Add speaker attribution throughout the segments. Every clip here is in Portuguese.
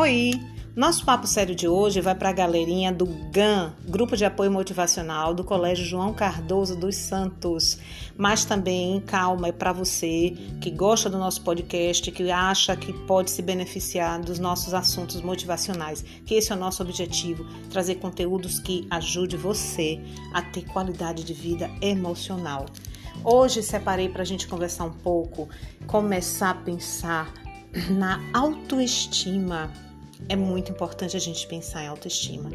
Speaker 1: Oi! Nosso papo sério de hoje vai para a galerinha do GAM, Grupo de Apoio Motivacional do Colégio João Cardoso dos Santos. Mas também, calma, é para você que gosta do nosso podcast, que acha que pode se beneficiar dos nossos assuntos motivacionais, que esse é o nosso objetivo, trazer conteúdos que ajude você a ter qualidade de vida emocional. Hoje separei para a gente conversar um pouco, começar a pensar na autoestima é muito importante a gente pensar em autoestima.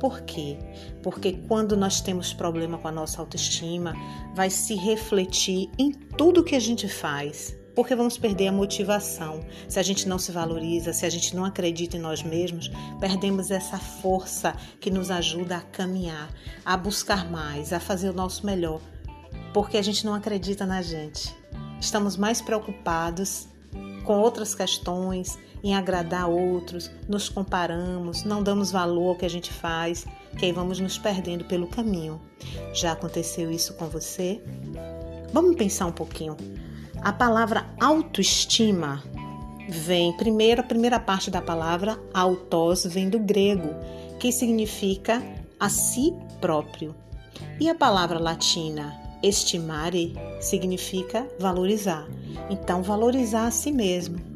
Speaker 1: Por quê? Porque quando nós temos problema com a nossa autoestima, vai se refletir em tudo que a gente faz. Porque vamos perder a motivação. Se a gente não se valoriza, se a gente não acredita em nós mesmos, perdemos essa força que nos ajuda a caminhar, a buscar mais, a fazer o nosso melhor. Porque a gente não acredita na gente. Estamos mais preocupados com outras questões, em agradar outros, nos comparamos, não damos valor ao que a gente faz, que aí vamos nos perdendo pelo caminho. Já aconteceu isso com você? Vamos pensar um pouquinho. A palavra autoestima vem, primeiro, a primeira parte da palavra autos vem do grego, que significa a si próprio. E a palavra latina estimare significa valorizar. Então, valorizar a si mesmo.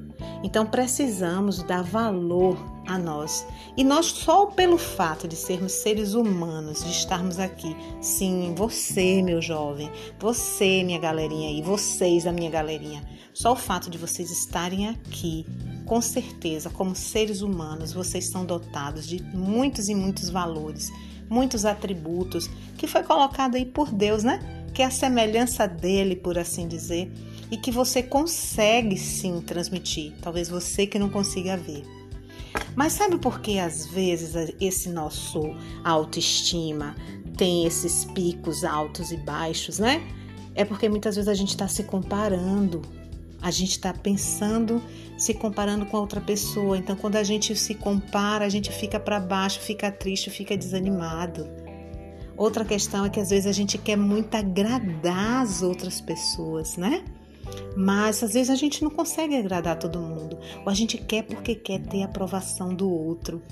Speaker 1: Então precisamos dar valor a nós. E nós, só pelo fato de sermos seres humanos, de estarmos aqui, sim, você, meu jovem, você, minha galerinha aí, vocês, a minha galerinha, só o fato de vocês estarem aqui, com certeza, como seres humanos, vocês são dotados de muitos e muitos valores, muitos atributos que foi colocado aí por Deus, né? Que é a semelhança dele, por assim dizer e que você consegue sim transmitir. Talvez você que não consiga ver. Mas sabe por que às vezes esse nosso autoestima tem esses picos altos e baixos, né? É porque muitas vezes a gente está se comparando, a gente está pensando, se comparando com a outra pessoa. Então, quando a gente se compara, a gente fica para baixo, fica triste, fica desanimado. Outra questão é que às vezes a gente quer muito agradar as outras pessoas, né? Mas às vezes a gente não consegue agradar todo mundo, ou a gente quer porque quer ter a aprovação do outro.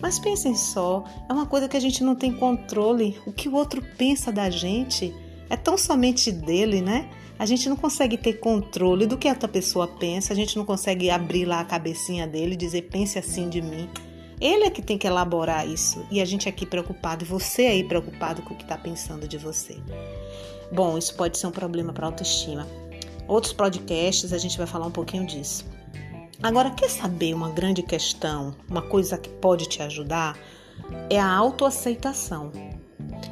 Speaker 1: Mas pensem só, é uma coisa que a gente não tem controle. O que o outro pensa da gente é tão somente dele, né? A gente não consegue ter controle do que a outra pessoa pensa, a gente não consegue abrir lá a cabecinha dele e dizer pense assim de mim. Ele é que tem que elaborar isso e a gente aqui preocupado, e você aí preocupado com o que está pensando de você. Bom, isso pode ser um problema para a autoestima. Outros podcasts a gente vai falar um pouquinho disso. Agora, quer saber uma grande questão, uma coisa que pode te ajudar? É a autoaceitação.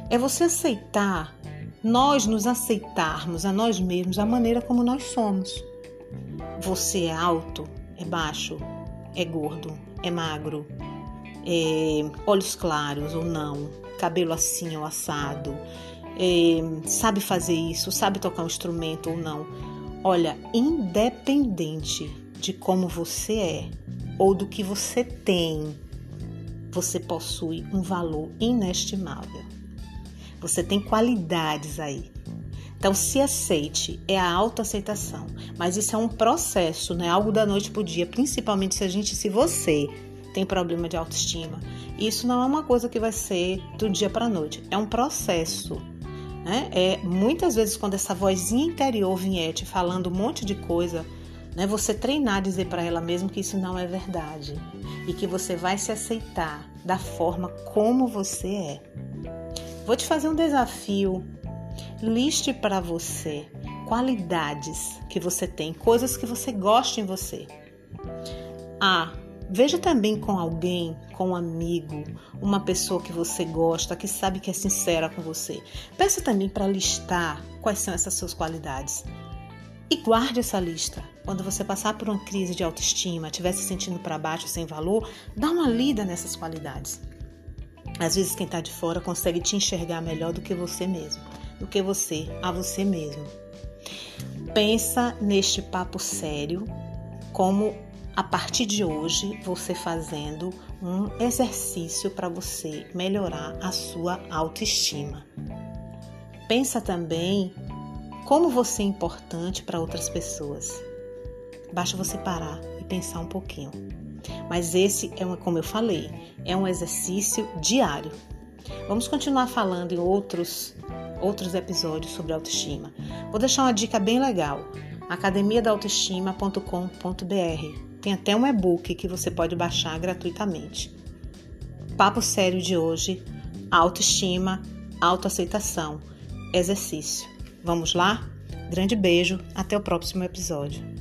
Speaker 1: É você aceitar, nós nos aceitarmos a nós mesmos da maneira como nós somos. Você é alto, é baixo, é gordo, é magro, é olhos claros ou não, cabelo assim ou assado, é, sabe fazer isso, sabe tocar um instrumento ou não. Olha, independente de como você é ou do que você tem, você possui um valor inestimável. Você tem qualidades aí. Então, se aceite, é a autoaceitação. Mas isso é um processo, não é algo da noite para o dia, principalmente se a gente, se você tem problema de autoestima. Isso não é uma coisa que vai ser do dia para a noite, é um processo. Né? É, muitas vezes, quando essa vozinha interior vier te falando um monte de coisa, né, você treinar a dizer para ela mesmo que isso não é verdade e que você vai se aceitar da forma como você é. Vou te fazer um desafio. Liste para você qualidades que você tem, coisas que você gosta em você. Ah, Veja também com alguém, com um amigo, uma pessoa que você gosta, que sabe que é sincera com você. Peça também para listar quais são essas suas qualidades. E guarde essa lista. Quando você passar por uma crise de autoestima, estiver se sentindo para baixo, sem valor, dá uma lida nessas qualidades. Às vezes quem está de fora consegue te enxergar melhor do que você mesmo, do que você a você mesmo. Pensa neste papo sério como a partir de hoje, você fazendo um exercício para você melhorar a sua autoestima. Pensa também como você é importante para outras pessoas. Basta você parar e pensar um pouquinho. Mas esse é, uma, como eu falei, é um exercício diário. Vamos continuar falando em outros outros episódios sobre autoestima. Vou deixar uma dica bem legal: academiadaautoestima.com.br. Tem até um e-book que você pode baixar gratuitamente. Papo sério de hoje: autoestima, autoaceitação, exercício. Vamos lá? Grande beijo, até o próximo episódio.